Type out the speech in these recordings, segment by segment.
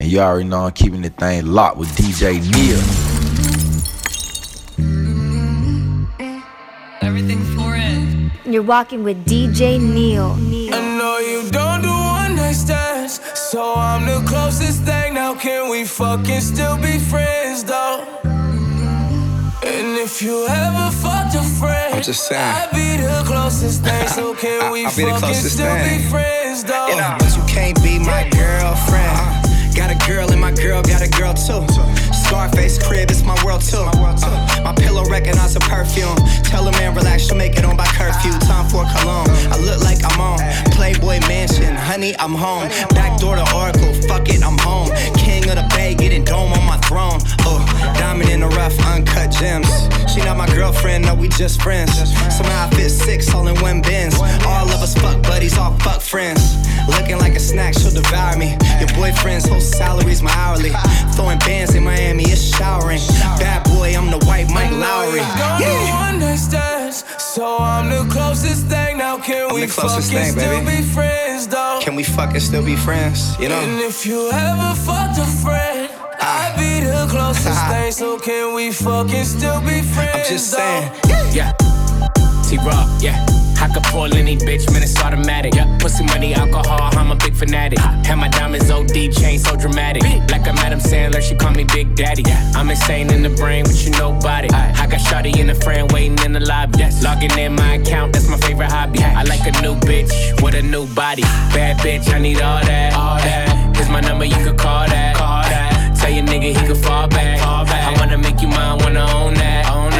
And you already know I'm keeping the thing locked with DJ Neil. Everything for it. You're walking with DJ Neil. I know you don't do one night stands, so I'm the closest thing. Now can we fucking still be friends though? And if you ever fucked a friend, I'm just saying. I'd be the closest thing. So can we I'll be the fucking closest still thing. be friends though? You know, but you can't be my girlfriend. Uh, got a girl and my girl got a girl too. Scarface crib, it's my world too. Uh, my pillow recognize a perfume. Tell a man relax, she'll make it on by curfew. Time for cologne. I look like I'm on Playboy Mansion. Honey, I'm home. Back door to Oracle. Fuck it, I'm home. King of the Bay, getting dome on my throne. Oh, diamond in the rough, uncut gems. She not my girlfriend, no, we just friends. Somehow I fit six all in one bins. All of us fuck buddies, all fuck friends. Looking like a snack, she'll devour me. Your boyfriend's whole salary's my hourly. Throwing bands in Miami, it's showering. Bad boy, I'm the white Mike Lowry. Don't do one so I'm the closest thing. Now can I'm we fucking thing, still baby. be friends though? Can we fucking still be friends? You know. And if you ever fucked a friend, ah. I'd be the closest thing. So can we fucking still be friends? I'm just though? saying. Yeah. T Raw, yeah. I could pull any bitch, man, it's automatic. Yeah. Pussy money, alcohol, I'm a big fanatic. Have my diamonds OD, chain so dramatic. Like I'm Adam Sandler, she call me Big Daddy. I'm insane in the brain, but you nobody. I got Shawty and a friend waiting in the lobby. Logging in my account, that's my favorite hobby. I like a new bitch with a new body. Bad bitch, I need all that. All that. Here's my number, you could call that. Call that. Tell your nigga he could fall back. Fall back. I wanna make you mine, wanna own that. Own that.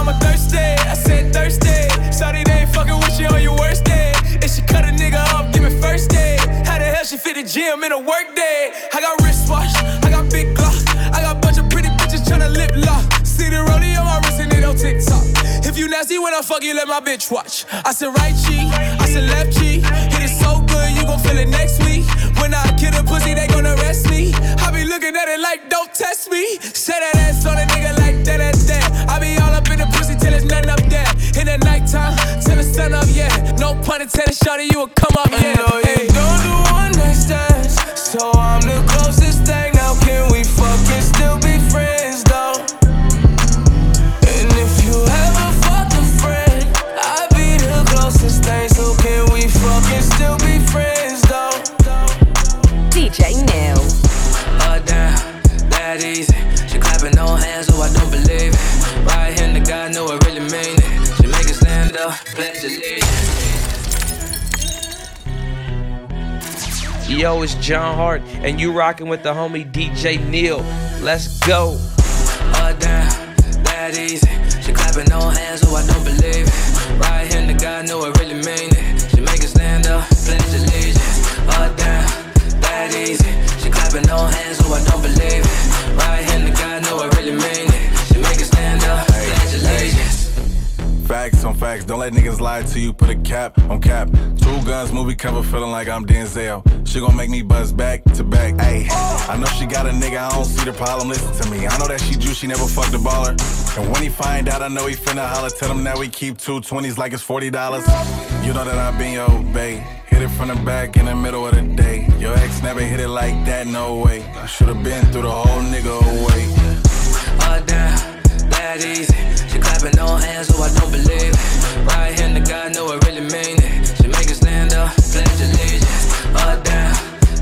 Mama thirsty, I said thirsty. Sorry they ain't fucking with you on your worst day. If she cut a nigga off, give me first day. How the hell she fit the gym in a work day? I got wristwatch, I got big glock, I got bunch of pretty bitches tryna lip lock. See the rollie on my wrist and it on TikTok. If you nasty when I fuck you, let my bitch watch. I said right cheek, I said left cheek. Hit it so good, you gon' feel it next week. When I kill a pussy, they gon' arrest me. I be looking at it like, don't test me. Say that ass on a nigga like that, that's that. I be No pun intended, shawty, you will come up, yeah. I know you don't do one night stands, so I'm the closest Yo, it's John Hart, and you rocking with the homie DJ Neil. Let's go. Oh damn, that easy. She clapping no hands, so I don't believe it. Right hand to God, know I really mean it. She make it stand up, pledge allegiance. Oh damn, that easy. She clapping no hands, so I don't believe it. Facts on facts, don't let niggas lie to you. Put a cap on cap. Two guns movie cover, feeling like I'm Denzel. She gon' make me buzz back to back. Ayy, I know she got a nigga, I don't see the problem. Listen to me, I know that she Jew, she never fucked a baller. And when he find out, I know he finna holler. Tell him that we keep two twenties like it's forty dollars. You know that I been your bae. Hit it from the back in the middle of the day. Your ex never hit it like that, no way. I should've been through the whole nigga away. Oh damn, that easy. Clapping no hands, so I don't believe it. Right hand to God, know I really mean it. She make it stand up, pledge allegiance. Oh damn,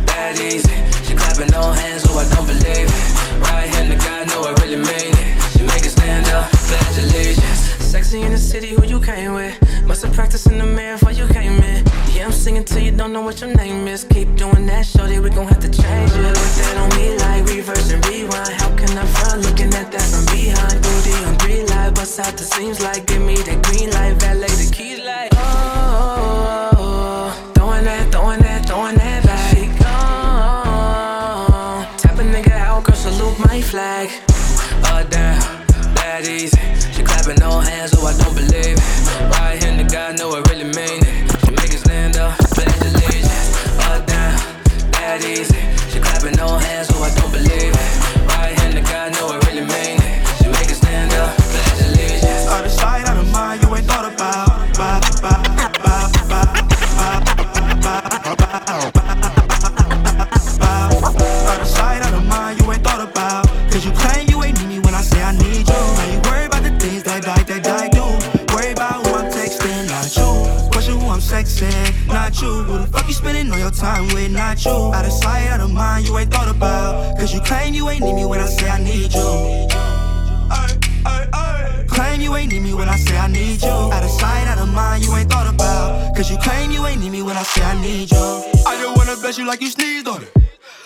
that easy. She clapping no hands, so I don't believe it. Right hand to God, know I really mean it. She make it stand up, pledge allegiance. Sexy in the city, who you came with? Must have practiced in the mirror before you came in. Yeah, I'm singing till you don't know what your name is. Keep doing that, shorty, we gon' have to change it. Put that on me like reverse and rewind. How can I front looking at that from behind? Booty on three light, bust out the seams like give me that green light, valet the keys like. Oh, throwing that, throwing that, throwing that back. She gone. Tap a nigga out, girl, salute my flag. Uh, down, that easy. Hands, so I don't believe it. Right hand the guy, know I really mean it. She make it stand up, pledge allegiance. Uh, down, that easy. She clapping no hands, so I don't believe it. I'm sexing, not you. Who the fuck you spending all your time with, not you. Out of sight, out of mind, you ain't thought about. Cause you claim you ain't need me when I say I need you. Claim you ain't need me when I say I need you. Out of sight, out of mind, you ain't thought about. Cause you claim you ain't need me when I say I need you. I just wanna bless you like you sneezed on it.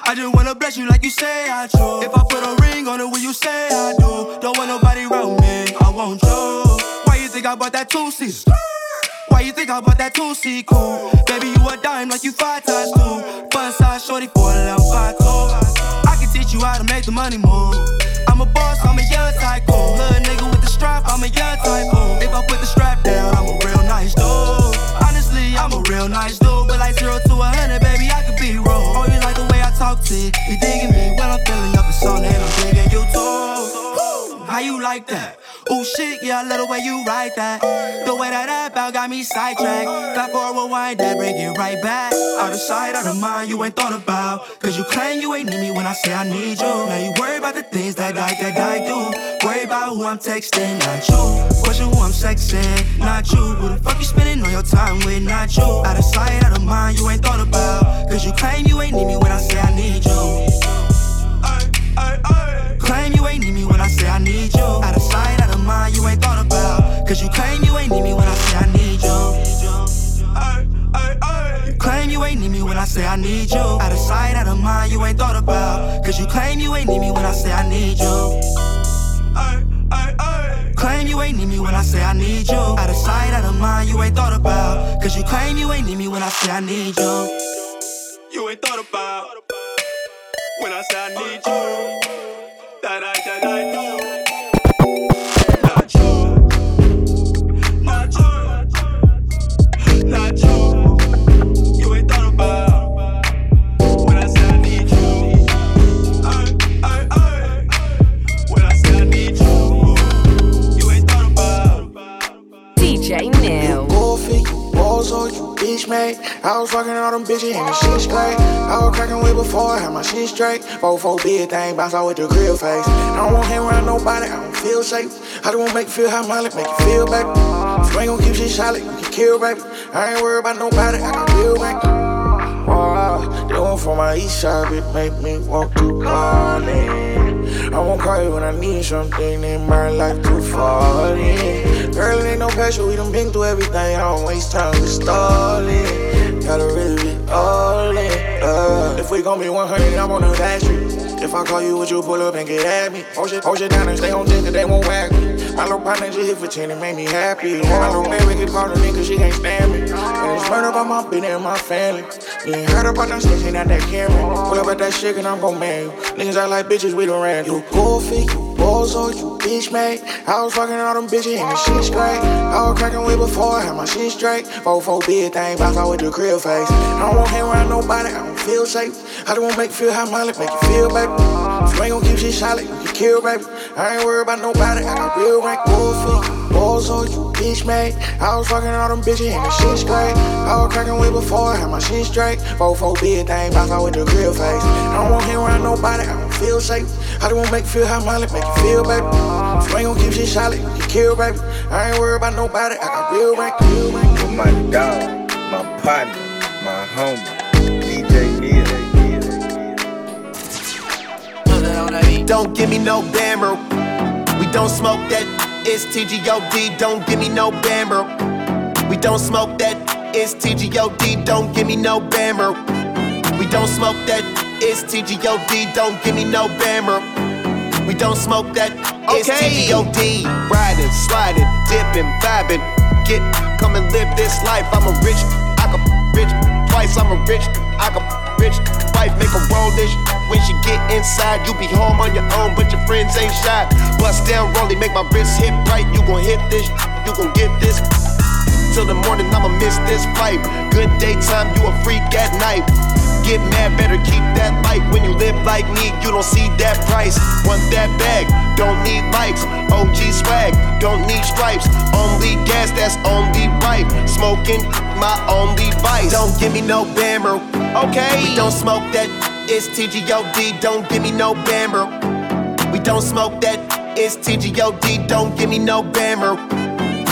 I just wanna bless you like you say I do. If I put a ring on it, will you say I do? Don't want nobody around me, I want you. Why you think I bought that two seat? Why you think I bought that two cool? Baby, you a dime like you five times two. Bust size shorty for a two. I can teach you how to make the money move. I'm a boss, I'm a young tycoon. Hood nigga with the strap, I'm a young tycoon. If I put the strap down, I'm a real nice dude. Honestly, I'm a real nice dude. But like zero to a hundred, baby, I could be wrong. Oh, you like the way I talk to you? You digging me when I'm filling up the song and I'm digging you too. How you like that? Ooh shit, yeah, I love the way you write that. The way that that bout got me sidetracked. Clap for a rewind that, bring it right back. Out of sight, out of mind, you ain't thought about. Cause you claim you ain't need me when I say I need you. Now you worry about the things that die, that die do. Worry about who I'm texting, not you. Question who I'm sexing, not you. Who the fuck you spending all your time with, not you. Out of sight, out of mind, you ain't thought about. Cause you claim you ain't need me when I say I need you. Claim you ain't need me when I say I need you. Say I need you. Out of sight, out of mind, you ain't thought about. Cause you claim you ain't need me when I say I need you. Claim you ain't need me when I say I need you. Out of sight, out of mind, you ain't thought about. Cause you claim you ain't need me when I say I need you. You ain't thought about when I say I need you. Made. I was fucking all them bitches and the shit straight. I was cracking way before I had my shit straight. Four, four big thing, bounce out with the grill face. I don't want hang around nobody, I don't feel safe. I just wanna make you feel how my make you feel, baby. If you ain't gon' keep shit solid, you can kill, baby. I ain't worried about nobody, I got real rank. They want from my east side, it make me walk to call in. I won't call you when I need something in my life to fall in. Girl, it ain't no pressure, we done been through everything. I don't waste time with stalling. Gotta really be all in. Uh, if we gon' be 100, I'm on the back street. If I call you, would you pull up and get at me? Hold shit, hold shit down and stay on 10 cause they won't whack me. My little partner just hit for 10 and made me happy. My little baby get called a nigga, she can't stand me. And it's murder about my bitch and my family. You ain't heard about them snitching out that camera. Pull up at that shit and I'm gon' man you. Niggas act like bitches, we done ran You goofy, you bozo, you bitch made. I was fucking all them bitches and the shit straight. I was cracking way before I had my shit straight. Four, four big thing, bounce out with the grill face. I don't want hang around nobody, I don't feel safe. I just wanna make you feel how my life make you feel, baby. You ain't gon' keep shit solid, you kill, baby. I ain't worried about nobody, I got real rank. Goofy, bozo, you bitch made. I was fucking all them bitches and the shit straight. I was cracking way before I had my shit straight. Four, four big thing, bounce out with the grill face. I don't want hang around nobody, I don't feel safe. I just wanna make you feel how my make you feel, baby. You ain't gon' keep shit solid, you kill, baby. I ain't worried about nobody, I got real rank. Real rank. For my dog, my partner, my homie, Don't give me no bammer. We don't smoke that. It's TGOD. Don't give me no bammer. We don't smoke that. It's TGOD. Don't give me no bammer. We don't smoke that. It's TGOD. Don't give me no bammer. We don't smoke that. It's Okay. TGOD. Riding, sliding, dipping, vibing. Get, come and live this life. I'm a rich, I can rich twice. I'm a rich, I can rich wife. Make a roll this when she get inside. You be home on your own, but your friends ain't shy. Bust down, rolling, make my wrist hit right. You gon' hit this, you gon' get this. Till the morning, I'ma miss this fight. Good daytime, you a freak at night. Get mad, better keep that light. When you live like me, you don't see that price. Want that bag, don't need likes. OG swag, don't need stripes. Only gas, that's only right. Smoking, my only vice. Don't give me no bammer, okay? We don't smoke that, it's TGOD. Don't give me no bammer. We don't smoke that, it's TGOD. Don't give me no bammer.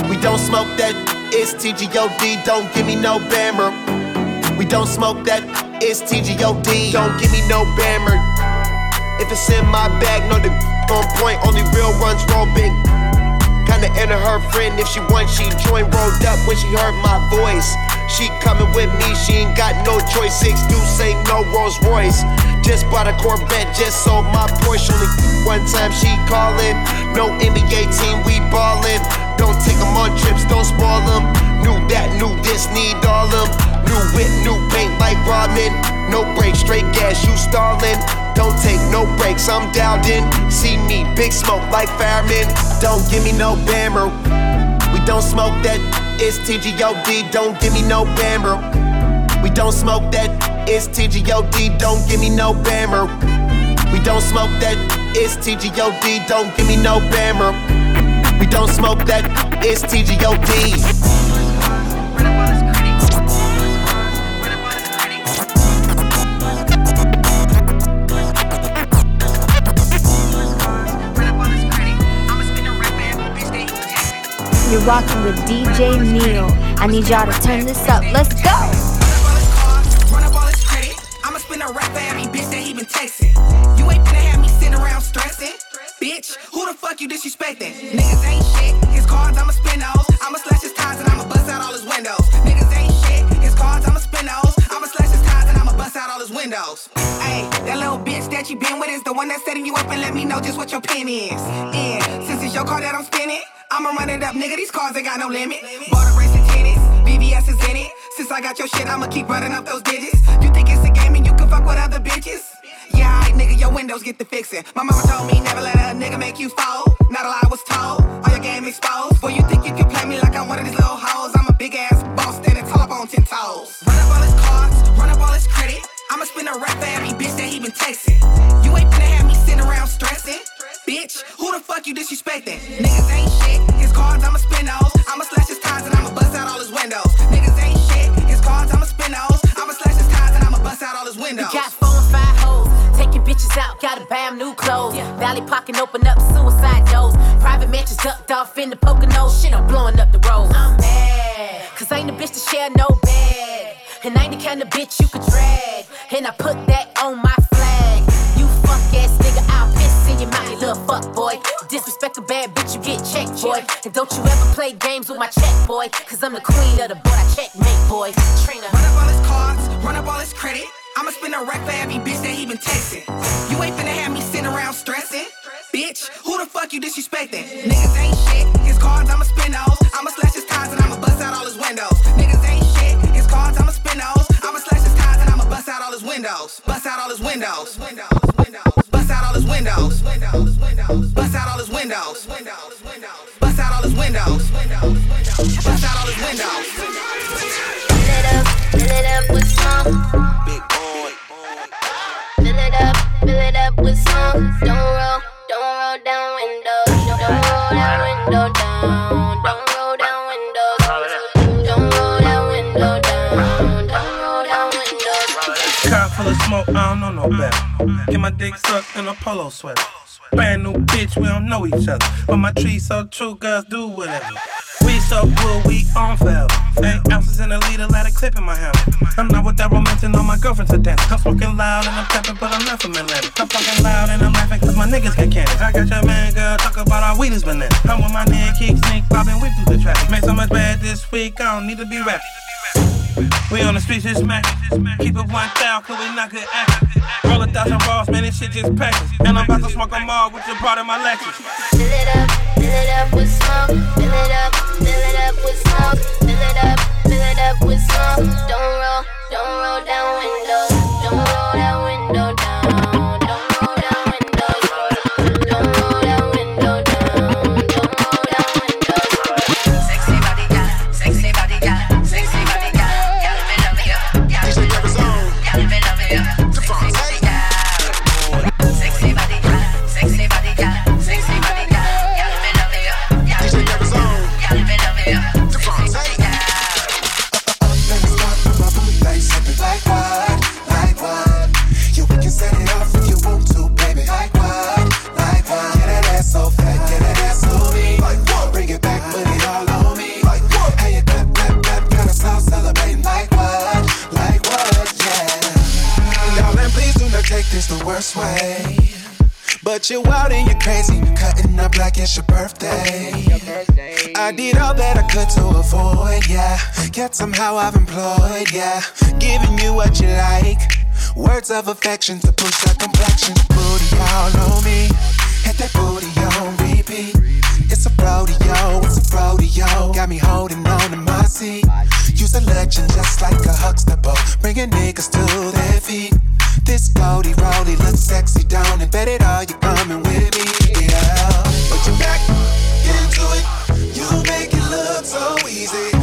We don't smoke that, it's TGOD. Don't give me no bammer. We don't smoke that, it's TGOD. Don't give me no bammer. If it's in my bag, no the on point. Only real ones roll big. Kinda enter her friend if she wants, she join. Rolled up when she heard my voice. She coming with me, she ain't got no choice. Six deuce ain't no Rolls Royce. Just bought a Corvette, just sold my Porsche. Only one time she callin'. No NBA team, we ballin'. Don't take them on trips, don't spoil them. Knew that, knew this, need all them. New whip, new paint like Rodman. No break, straight gas, you stallin'. Don't take no breaks, I'm dialed in. See me, big smoke like firemen. Don't give me no bammer. We don't smoke that, it's TGOD. Don't give me no bammer. We don't smoke that, it's TGOD. Don't give me no bammer. We don't smoke that, it's TGOD. Don't give me no bammer. We don't smoke that, it's TGOD. You're rocking with DJ Neil. I need y'all to turn this up. Let's go. Run up all his credit. I'ma spin a rap for every bitch that he been texting. You ain't finna have me sitting around stressing. Bitch, who the fuck you disrespecting? Niggas ain't shit. His cards, I'ma spin those. I'ma slash his ties and I'ma bust out all his windows. Niggas ain't shit. His cards, I'ma spin those. I'ma slash his ties and I'ma bust out all his windows. Hey, that little bitch that you been with is the one that's setting you up and let me know just what your pin is. And since it's your car that I'm spinning, I'ma run it up, nigga. These cars ain't got no limit. Bought a race of tennis, VVS is in it. Since I got your shit, I'ma keep running up those digits. You think it's a game and you can fuck with other bitches? Yeah, alright, nigga, your windows get the fixing. My mama told me never let a nigga make you fall. Not a lie was told, all your game exposed. Boy, you think you can play me like I'm one of these little hoes? I'm a big ass boss standing tall up on ten toes. Run up all his cards, run up all his credit. I'ma spin a rap for every bitch that he been texting. You ain't finna have me sitting around stressing. Bitch, who the fuck you disrespecting? Kind of bitch you could drag. And I put that on my flag. You fuck ass nigga, I'll piss in your mouth, you little fuck boy. Disrespect a bad bitch, you get checked, boy. And don't you ever play games with my check, boy. Cause I'm the queen of the board, I checkmate, boy. Trina. Run up all his cards, run up all his credit. I'ma spin a rack for every bitch that he been texting. You ain't finna have me sitting around stressing. Bitch, who the fuck you disrespecting? Niggas ain't windows. Windows, bust out all his windows. Windows, windows, bust out all his windows. Windows, windows, bust out all his windows. Bust out all his windows. Fill it up, fill it up with smoke. Fill it up, fill it up with smoke. Don't smoke, I don't know no better. Get my dick sucked in a polo sweater. Brand new bitch, we don't know each other. But my tree so true, girls do whatever. We so good, we on forever. Eight ounces in a liter, let a clip in my hand. I'm not with that romancing all my girlfriend's are dancing. I'm smoking loud and I'm tapping, but I'm not from Atlanta. I'm fucking loud and I'm laughing cause my niggas get candy. I got your man, girl, talk about our weed is banana. I'm with my nigga, kick, sneak, popping, whip through the traffic. Made so much bad this week, I don't need to be rapping. We on the streets just smack. Keep it one thou, cause we not good actors. Roll a thousand balls, man, this shit just packed. And I'm about to smoke them all with your part of my Lexus. Fill it up, fill it up with smoke. Fill it up, fill it up with smoke. Fill it up, fill it up with smoke. Don't roll, don't roll down windows. Don't roll way. But you're wild and you're crazy, cutting up like it's your birthday. I did all that I could to avoid, yeah. Yet somehow I've employed, yeah. Giving you what you like. Words of affection to push that complexion. Booty all on me. Hit that booty on repeat. It's a rodeo, it's a rodeo. Got me holding on to my seat. Use a legend just like a Huxtable. Bringing niggas to their feet. This Goldie Rolly looks sexy, don't it? Bet it all, you're coming with me, yeah. Put your back into it. You make it look so easy.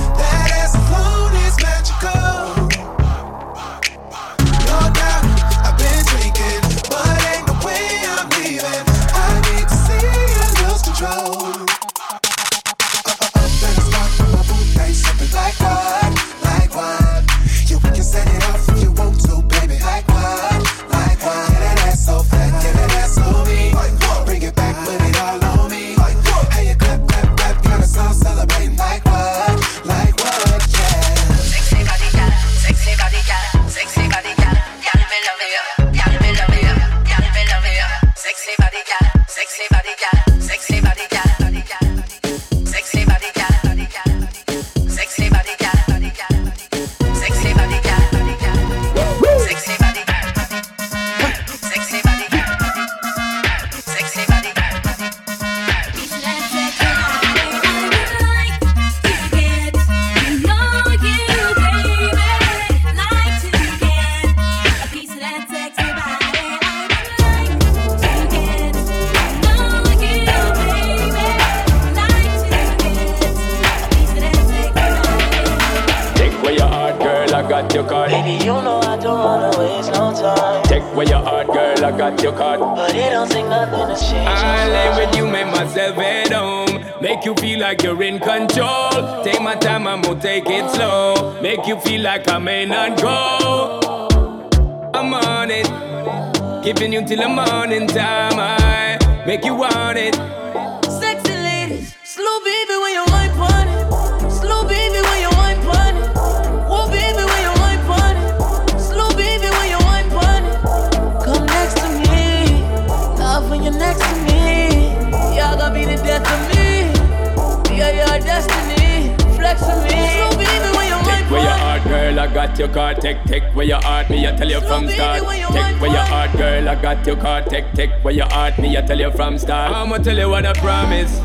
Got your card. Take, take where your heart, me, I tell you from start. Take where your heart, girl, I got your card. Take, take where your heart, me, I tell you from start. I'ma tell you what I promise.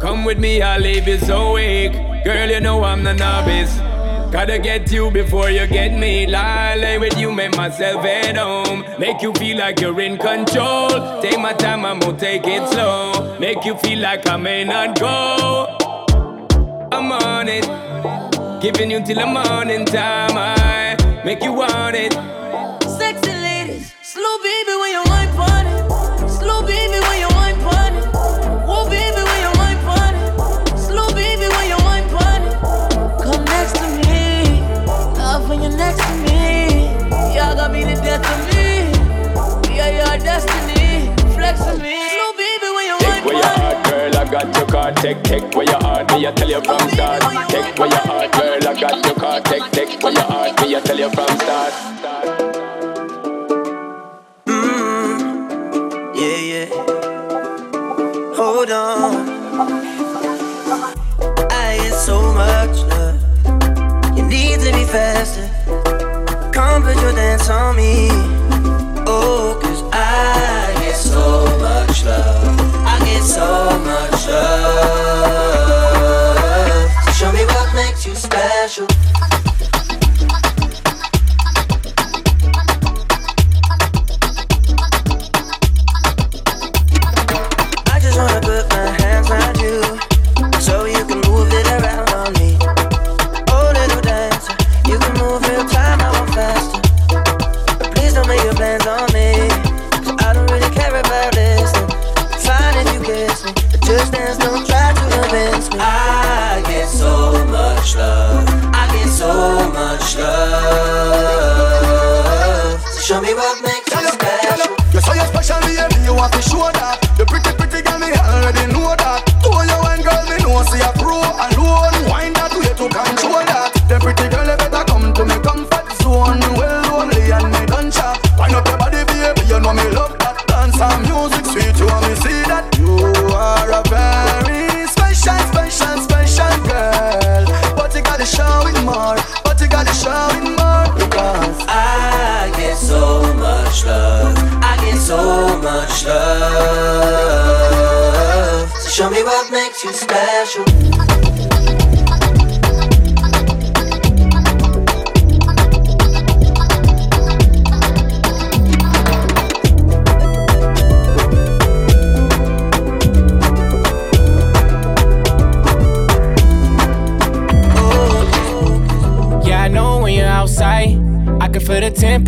Come with me, I'll leave you so weak. Girl, you know I'm the novice. Gotta get you before you get me. Lie, lay with you, make myself at home. Make you feel like you're in control. Take my time, I'm gonna take it slow. Make you feel like I may not go. I'm on it. Giving you till the morning time. I make you want it. Sexy ladies, slow baby Take, take where your heart, me, I tell you from start. Take where your heart, girl, I got your card. Take, take where your heart, me, I tell you from start. Mm-hmm. Yeah, yeah. Hold on. I get so much love. You need to be faster. Come put your dance on me.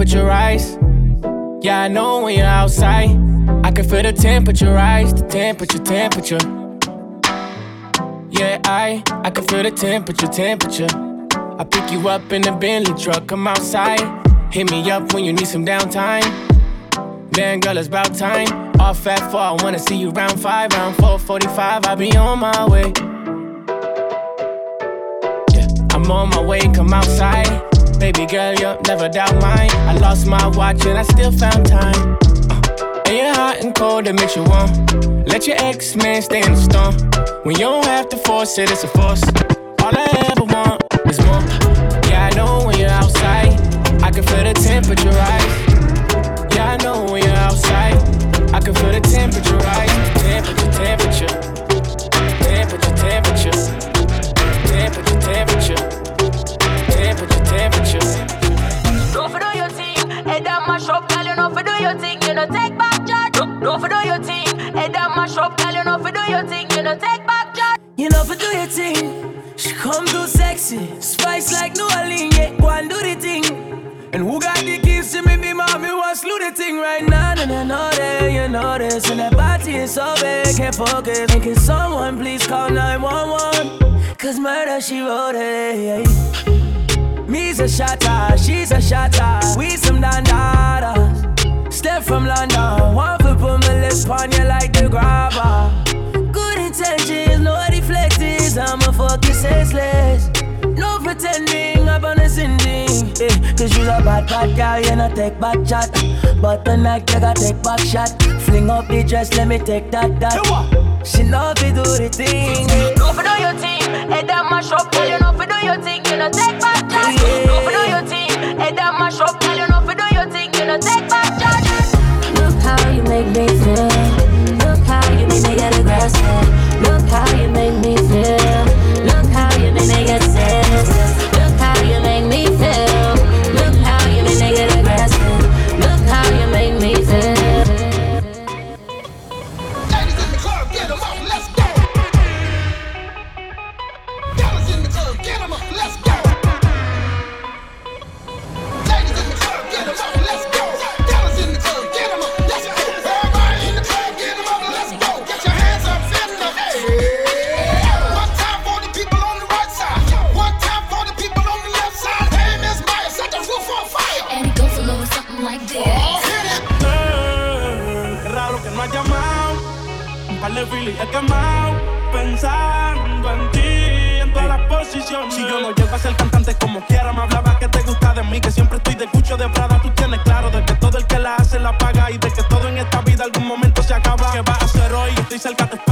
Temperature rise. Yeah, I know when you're outside, I can feel the temperature rise, the temperature, temperature. Yeah, I, I can feel the temperature, temperature. I pick you up in the Bentley truck, come outside. Hit me up when you need some downtime. Man, girl, it's about time. Off at four, I wanna see you round five, round four, 45. I'll be on my way. Yeah, I'm on my way, come outside. Baby girl, you'll never doubt mine. I lost my watch and I still found time. Uh, and you're hot and cold, it makes you warm. Let your ex man stay in the storm. When you don't have to force it, it's a force. All I ever want is more. Yeah, I know when you're outside, I can feel the temperature rise. Yeah, I know when you're outside, I can feel the temperature rise. Temperature, temperature, temperature, temperature, temperature, temperature, temperature, temperature. Don't for do your thing, head down mash up, girl. You know for do your thing, you know take back charge. Don't for do your thing, head down mash up, girl. You know for do your thing, you know take back charge. You know for do your thing. She come too sexy, spice like New Orleans. Yeah, go and do the thing. And who got the keys to me? Be mommy want slew the thing right now. And I know that you know this, and that body is so big, can't focus. And can someone please call 911? Cause murder she wrote it. Me's a shotter, she's a shotter. We some dandadas. Step from London, one foot put my lips on you like the grabber. Good intentions, no deflectors. I'm a fucking senseless. No pretending, I'm on a sending. Eh, Cause you're a bad, bad girl, you know take back chat. But tonight, you gotta take back shot. Fling up the dress, let me take that, that. She know if you do the thing. Don't for do your thing, head down mash up, girl. You know for do your thing, you know take back charge. Don't for do your thing, head down mash up, girl. You know for do your thing, you know take back charge. Look how you make me feel. Look how you make me get aggressive. Look how you make me feel. Look how you make me get sensitive. acércate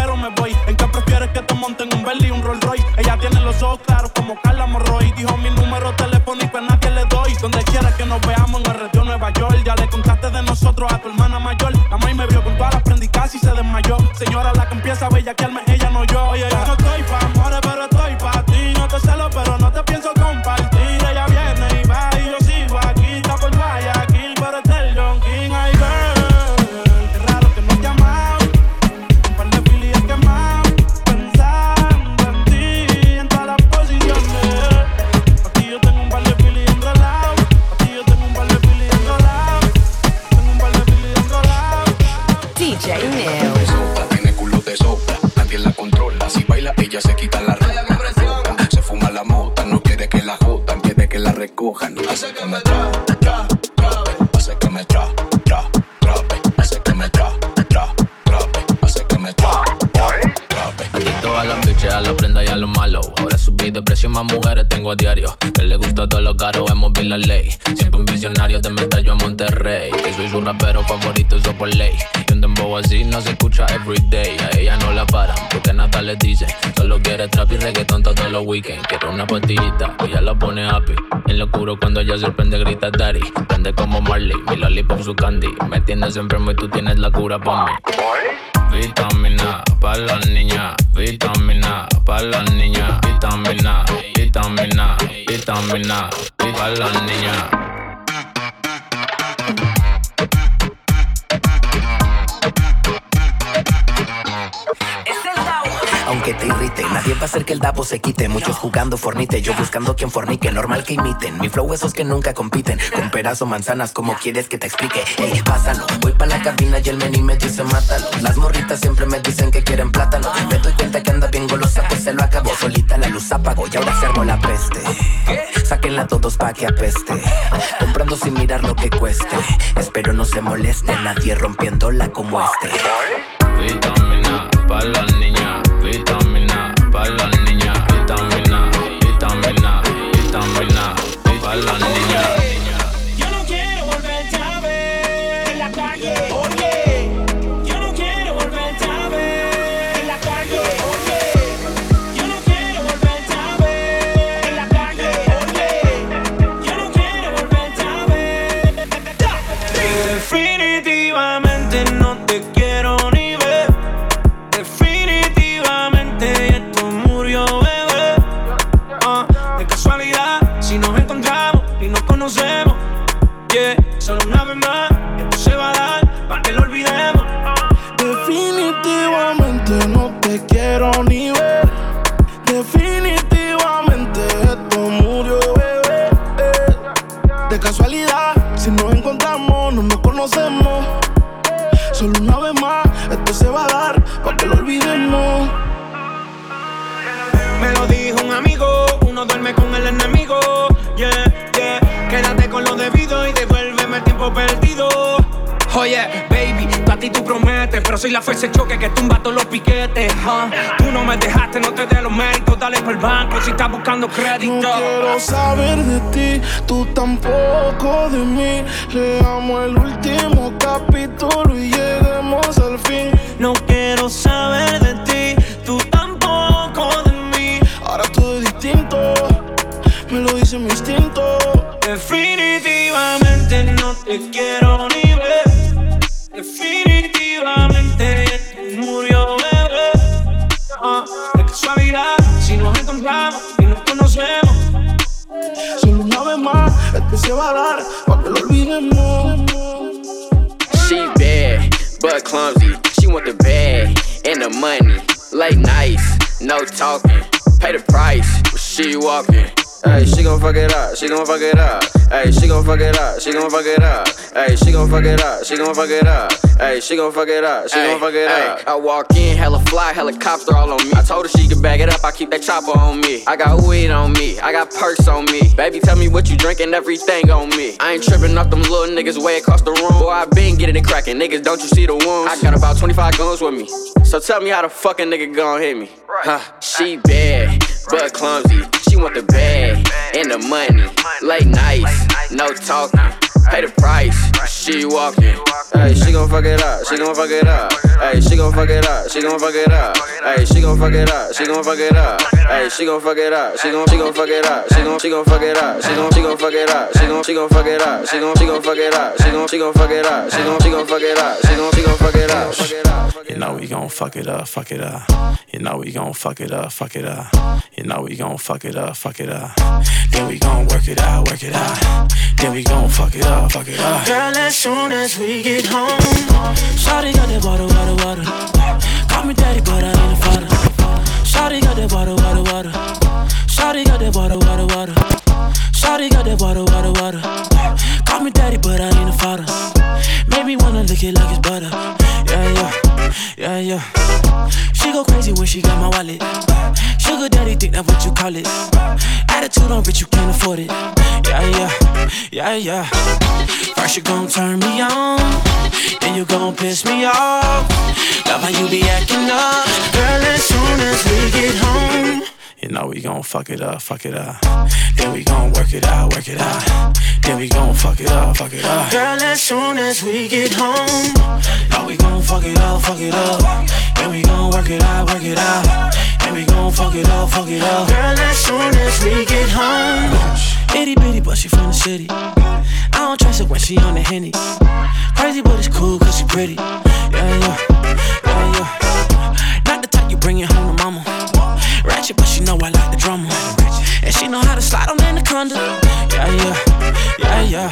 recojan. Hace que me tra, tra, trape. Hace que me tra, tra, trape. Hace que me tra, tra, trape. Hace que me tra, tra, trape. Adicto a las biches, a la prenda y a lo malo. Ahora subí de precio, más mujeres tengo a diario. Que le gusta todo lo caro, hemos visto la ley. Siempre un visionario de medallo a Monterrey. Que soy su rapero favorito, eso por ley. Dembow así no se escucha everyday. A ella no la paran, porque nada le dice. Solo quiere trap y reggaeton todos los weekends. Quiere una pastillita, ella la pone happy. En lo oscuro cuando ella se prende, grita daddy. Prende como Marley, mi lollipop su candy. Me tienes enfermo y tú tienes la cura pa' mí. vitamina pa las niñas, vitamina pa las niñas, vitamina, vitamina, vitamina pa las niñas. Aunque te irrite, nadie va a hacer que el dabo se quite. Muchos jugando fornite, yo buscando quien fornique. Normal que imiten, mi flow esos que nunca compiten. Con peras o manzanas, como quieres que te explique. Ey, pásalo, voy pa' la cabina y el meni me dice mátalo. Las morritas siempre me dicen que quieren plátano. Me doy cuenta que anda bien golosa, pues se lo acabó. Solita la luz apagó y ahora se armó la peste. Sáquenla todos pa' que apeste. Comprando sin mirar lo que cueste. Espero no se moleste nadie rompiéndola como este. Vitamina pa las niñas, vitamina pa No quiero saber de ti, tú tampoco de mí. Leamos el último capítulo y lleguemos al fin. No quiero saber de ti, tú tampoco de mí. Ahora todo es distinto, me lo dice mi instinto. Definitivamente no te quiero ni ver. Definitivamente murió, bebé. Ah, de casualidad, si nos encontramos conocemos. Solo una vez más, esto se va a dar para que lo olvidemos. She bad, but clumsy. She want the bag and the money. Late nights, no talking. Pay the price when she walking. Hey, she gon' fuck it up, she gon' fuck it up. Hey, she gon' fuck it up, she gon' fuck it up. Hey, she gon' fuck it up, she gon' fuck it up. Hey, she gon' fuck it up, she gon' fuck it up. I walk in, hella fly, helicopter all on me. I told her she could bag it up, I keep that chopper on me. I got weed on me, I got perks on me. Baby, tell me what you drinking, everything on me. I ain't tripping off them little niggas way across the room. Boy, I been getting it cracking, niggas, don't you see the wounds? I got about 25 guns with me. So tell me how the fucking nigga gon' hit me. Huh, she bad, but clumsy. She want the bag and the money. Late nights, no talking. Pay the price, she walking. Hey, she gon' fuck it up, she gon' fuck it up. Hey, she gon' fuck it up, she gon' fuck it up. Hey, she gon' fuck it up, she gon' fuck it up. Hey, she gon' fuck it up, she gon' she gon' fuck it up. She gon' she gon' fuck it up, she gon' she gon' fuck it up. She gon' she gon' fuck it up, she gon' she gon' fuck it up. She gon' she gon' fuck it up, she gon' she gon' fuck it up. She gon' she gon' fuck it up. Fuck it up. You know we gon' fuck it up, fuck it up. You know we gon' fuck it up, fuck it up. You know we gon' fuck it up, fuck it up. Then we gon' work it out, work it out. Then we gon' fuck it up, fuck it up. Girl, as soon as we get home, Shawty got that water, water, water. Call me daddy, but I ain't a father. Shawty got that water, water, water. Shawty got that water, water, water. Shawty got that water, water, water. Call me daddy, but I ain't a father. Make me wanna lick it like it's butter. Yeah, yeah, yeah, yeah. She go crazy when she got my wallet. Sugar daddy think that what you call it. Attitude on bitch, you can't afford it. Yeah, yeah, yeah, yeah. First you gon' turn me on, then you gon' piss me off. Love how you be acting up, girl. As soon as we get home. You know we gon' fuck it up, fuck it up. Then we gon' work it out, work it out. Then we gon' fuck it up, fuck it up. Girl, as soon as we get home, Now we gon' fuck it up, fuck it up. Then we gon' work it out, work it out. Then we gon' fuck it up, fuck it up. girl, as soon as we get home. Itty bitty, but she from the city. I don't trust her when she on the henny. Crazy, but it's cool cause she pretty. Yeah, yeah, yeah, yeah. Wonder. Yeah, yeah, yeah, yeah.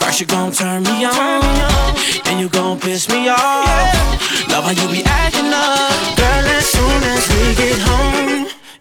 First you gon' turn me on, then you gon' piss me off. Love how you be acting up, girl. As soon as we get home.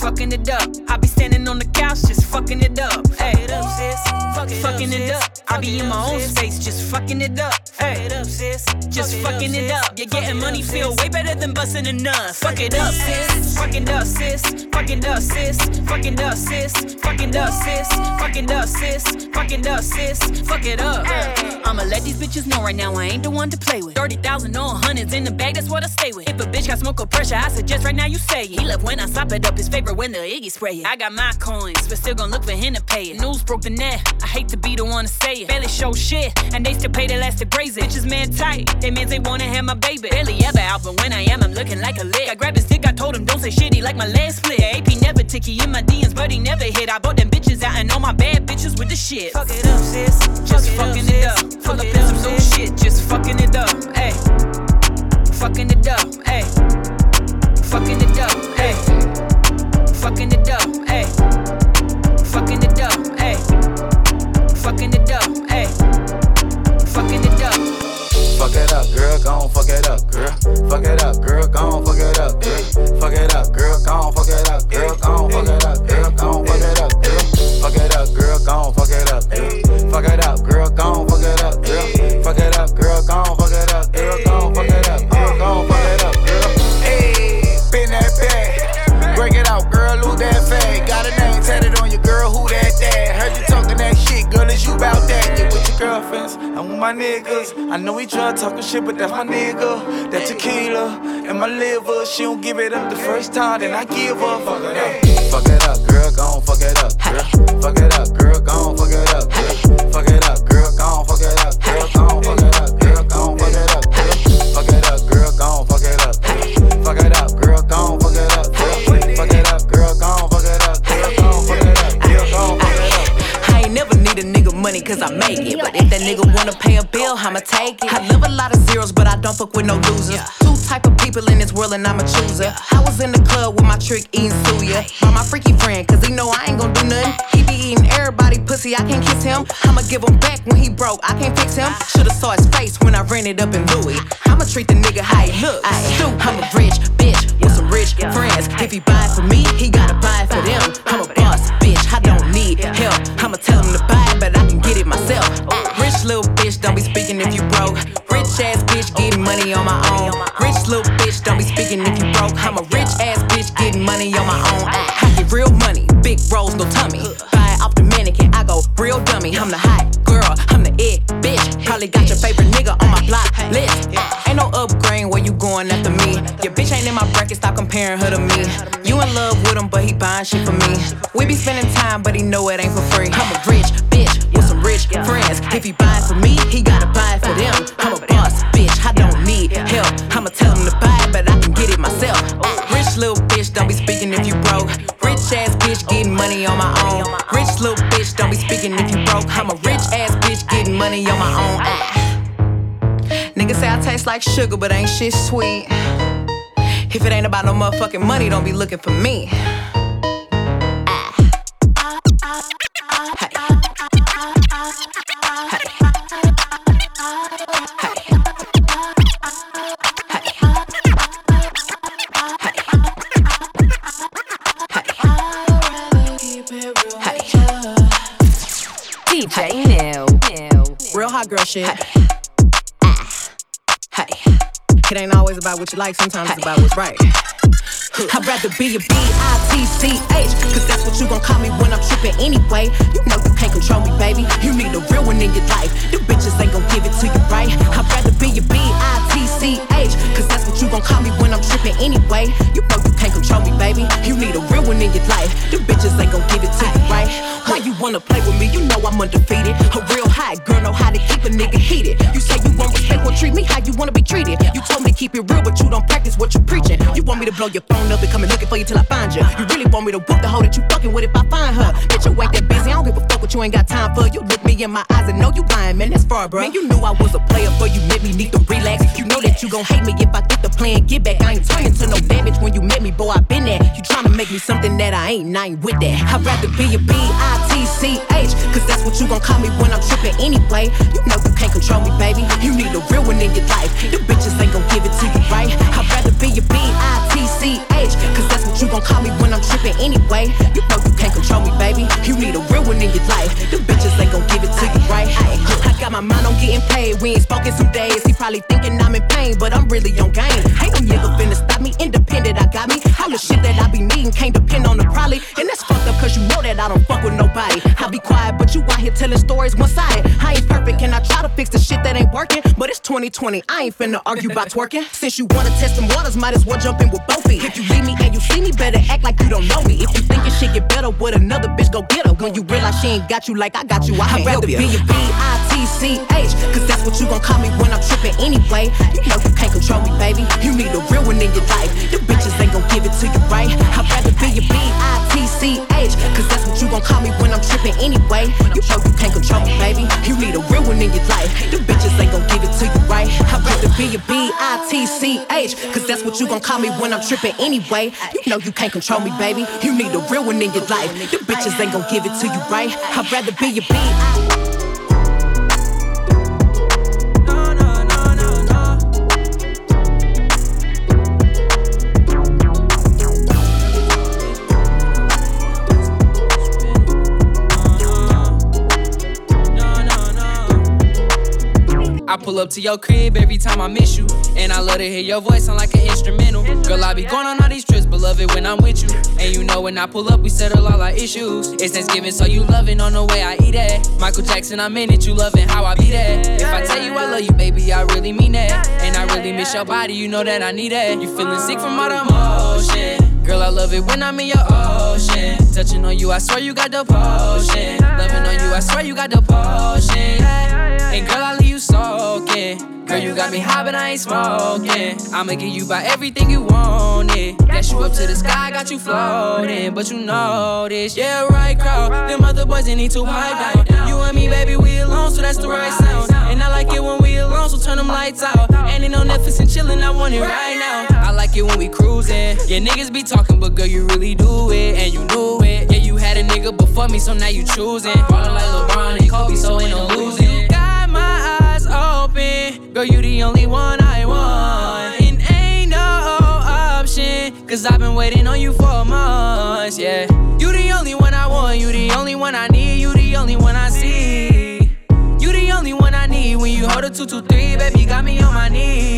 Fucking it up. I be standing on the couch, just fucking it up. Hey. Fucking it up. I be in my own space, just fucking it up. Hey. Fuck it up, sis. Just fucking it up. You're getting money feel way better than busting a nut. Fuck it up, sis. Fucking up, sis. Fucking up, sis. Fucking up, sis. Fucking up, sis. Fucking up, sis. Fucking up, sis. Fuck it up. I'ma let these bitches know right now I ain't the one to play with. 30,000 on hundreds in the bag, that's what I stay with. If a bitch got smoke or pressure, I suggest right now you say it. He love when I sop it up, his favorite when the Iggy spray it. I got my coins, but still gon' look for him to pay it. News broke the net, I hate to be the one to say it. Barely show shit, and they still pay their last to graze it. Bitches man tight, they means they wanna have my baby. Barely ever out, but when I am, I'm looking like a lick. I grab his dick, I told him don't say shit, he like my leg split. AP never ticky in my DMs, but he never hit. I bought them bitches out and all my bad bitches with the shit. Fuck it up, sis. Just fucking it up. Pull up in some new shit, just fucking it up. Ayy. Fucking it up, ayy. Fucking it up. Fucking it up, ayy. Fucking it up, ayy. Fucking it up, ayy. Fucking it up. Fuck it up, girl, gon' fuck it up, girl. Fuck it up, girl, gon' fuck it up, girl. Fuck it up, girl, gon' fuck it up, girl, gon' fuck it up, my niggas. I know we try talking shit, but that's my nigga. That tequila and my liver. She don't give it up the first time, then I give up. Fuck it up. Fuck it up, girl, gon' fuck it up, girl. Fuck it up, money cause I make it. But if that nigga wanna pay a bill, I'ma take it. I live a lot of zeros, but I don't fuck with no losers. Two type of people in this world and I'm a chooser. I was in the club with my trick eating suya. By my freaky friend, cause he know I ain't gon' do nothing. He be eating everybody pussy, I can't kiss him. I'ma give him back when he broke, I can't fix him. Should've saw his face when I ran it up in Louis. I'ma treat the nigga how he look. I'm a rich bitch with some rich friends. If he buy for me, he gotta buy it for them. I'm a boss bitch, I don't need help. I'ma tell him to don't be speaking if you broke. Rich ass bitch getting money on my own. Rich little bitch, don't be speaking if you broke. I'm a rich ass bitch getting money on my own. I get real money, big rolls, no tummy. Buy off the mannequin, I go real dummy. I'm the hot girl, I'm the it bitch. Probably got your favorite nigga on my block list. Ain't no upgrade where you going after me. Your bitch ain't in my bracket, stop comparing her to me. You in love with him, but he buying shit for me. We be spending time, but he know it ain't for free. I'm a rich bitch with some rich friends. If he buy for me, he gotta buy it for them. I'm a boss bitch, I don't need help. I'ma tell him to buy it, but I can get it myself. Rich little bitch, don't be speaking if you broke. Rich ass bitch getting money on my own. Rich little bitch, don't be speaking if you broke. I'm a rich ass bitch getting money on my own. Ah. Niggas say I taste like sugar, but ain't shit sweet. If it ain't about no motherfucking money, don't be looking for me. Shit. Ah. Hey. It ain't always about what you like, sometimes it's about what's right. I'd rather be a B-I-T-C-H Cause that's what you gon' call me when I'm trippin' anyway. You know you can't control me, baby. You need a real one in your life. The bitches ain't gon' give it to you right. I'd rather be a B-I-T-C-H Cause that's you gon' call me when I'm trippin' anyway You know you can't control me, baby You need a real one in your life The bitches ain't gon' give it to you right Why you wanna play with me, you know I'm undefeated. A real hot girl know how to keep a nigga heated. You say you won't respect, won't treat me how you wanna be treated. You told me to keep it real, but you don't practice what you preaching. You want me to blow your phone up and come and looking for you till I find you. You really want me to whoop the hoe that you fucking with if I find her. Bitch, you ain't that busy, I don't give a fuck what you ain't got time for. You look me in my eyes and know you lying, man, that's far, bro. Man, you knew I was a player, but you made me need to relax. You know that you gon' hate me if I get the plan, get back. I ain't turning to no damage when you met me, boy, I been there. You tryna make me something that I ain't, and I ain't with that. I'd rather be a B-I-T-C-H, cause that's what you gon' call me when I'm tripping anyway. You know you can't control me, baby. You need a real one in your life. The bitches ain't gon' give it to you, right? I'd rather be a B-I-T-C-H, cause that's what you gon' call me when I'm tripping anyway. You know you can't control me, baby. You need a real one in your life. My mind on getting paid. We ain't spoken some days. He probably thinking I'm in pain, but I'm really on game. Ain't no nigga finna stop me. Independent, I got me. All the shit that I be needing can't depend on the probably. And that's fucked up, cause you know that I don't fuck with nobody. I be quiet, but you out here telling stories one sided. I ain't perfect, and I try fix the shit that ain't working. But it's 2020, I ain't finna argue about twerking. Since you wanna test some waters, might as well jump in with both feet. If you leave me and you see me, better act like you don't know me. If you think your shit get better with another bitch, go get her. When you realize she ain't got you like I got you, I would rather be a B-I-T-C-H. Cause that's what you gon' call me when I'm tripping anyway. You know you can't control me, baby. You need a real one in your life. The bitches ain't gon' give it to you, right? I'd rather be a B-I-T-C-H. Cause that's what you gon' call me when I'm tripping anyway. You know you can't control me, baby. You need a real one in your life. The bitches ain't gon' give it to you, right? I'd rather be a B-I-T-C-H. Cause that's what you gon' call me when I'm trippin' anyway. You know you can't control me, baby. You need a real one in your life. The bitches ain't gon' give it to you, right? I'd rather be a B-I- pull up to your crib every time I miss you. And I love to hear your voice sound like an instrumental. Girl, I be going on all these trips, but love it when I'm with you. And you know when I pull up, we settle all our issues. It's Thanksgiving, so you loving on the way I eat it. Michael Jackson, I'm in it, you loving how I be there. If I tell you I love you, baby, I really mean that. And I really miss your body, you know that I need it. You feeling sick from all the motion. Girl, I love it when I'm in your ocean. Touching on you, I swear you got the potion. Loving on you, I swear you got the potion. And girl, I leave you soaking. Girl, you got me high, but I ain't smoking. I'ma give you by everything you wanted. Dash you up to the sky, got you floating. But you know this, yeah, right, crowd. Them other boys, they need to pipe down. You and me, baby, we alone, so that's the right sound. And I like it when we alone, so turn them lights out. And ain't no Netflix and chillin', I want it right now. I like it when we cruising. Yeah, niggas be talking, but girl, you really do it, and you knew it. Yeah, you had a nigga before me, so now you choosing. Ballin' like LeBron and Kobe, so ain't no losing. Got my eyes open, girl, you the only one I want. And ain't no option, cause I've been waiting on you for months, yeah. Two, two, three, baby, got me on my knees,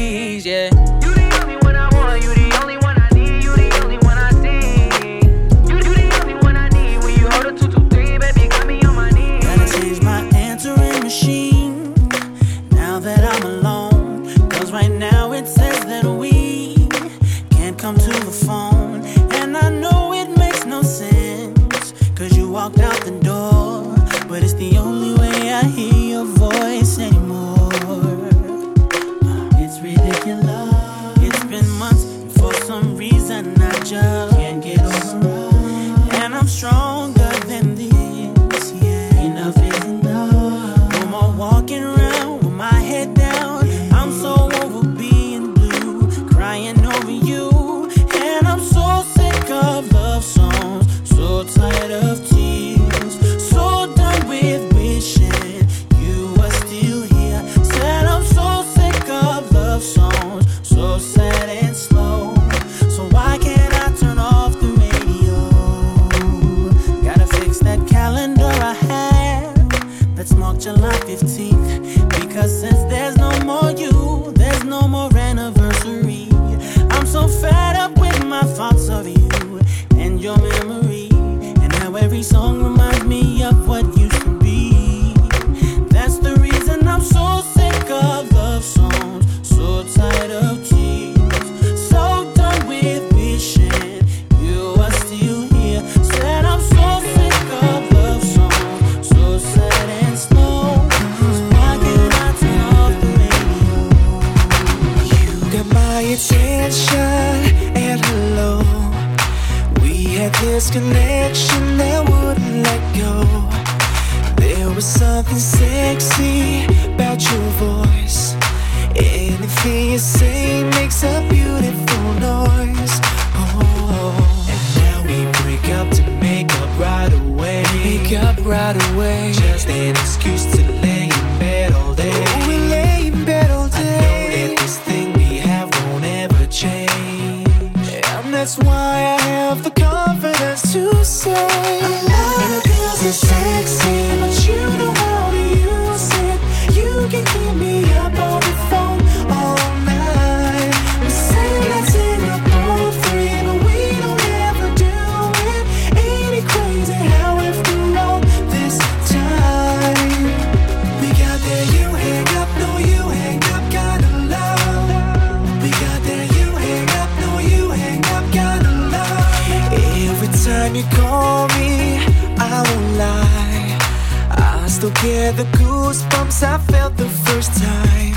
still get the goosebumps I felt the first time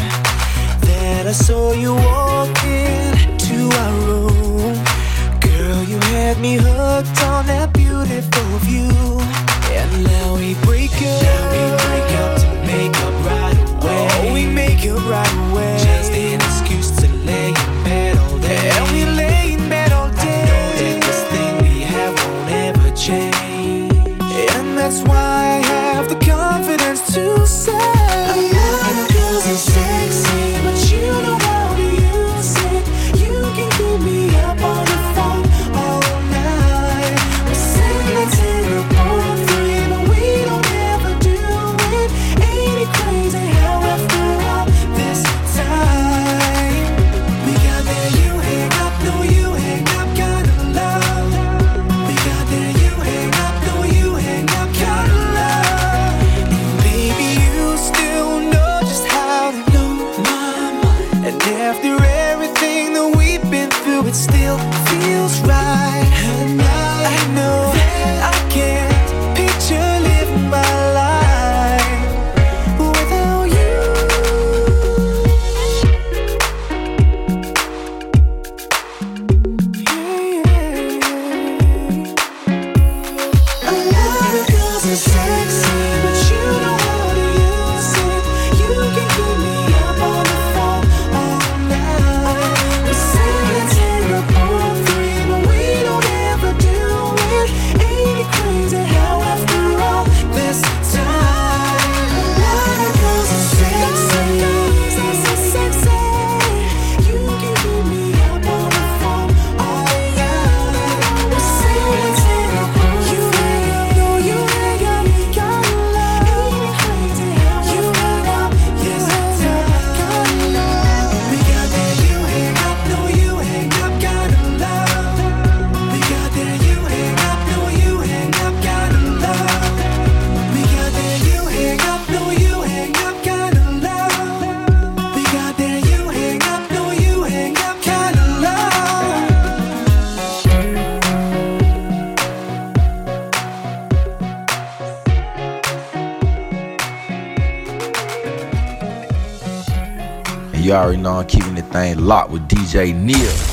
that I saw you walk into our room. Girl, you had me hooked on that beautiful view, and now we break up. Now we break up to make up right away. Oh, we make it right away. Just an excuse to lay in bed all day. And we lay in bed all day. I know that this thing we have won't ever change, and that's why. stay near.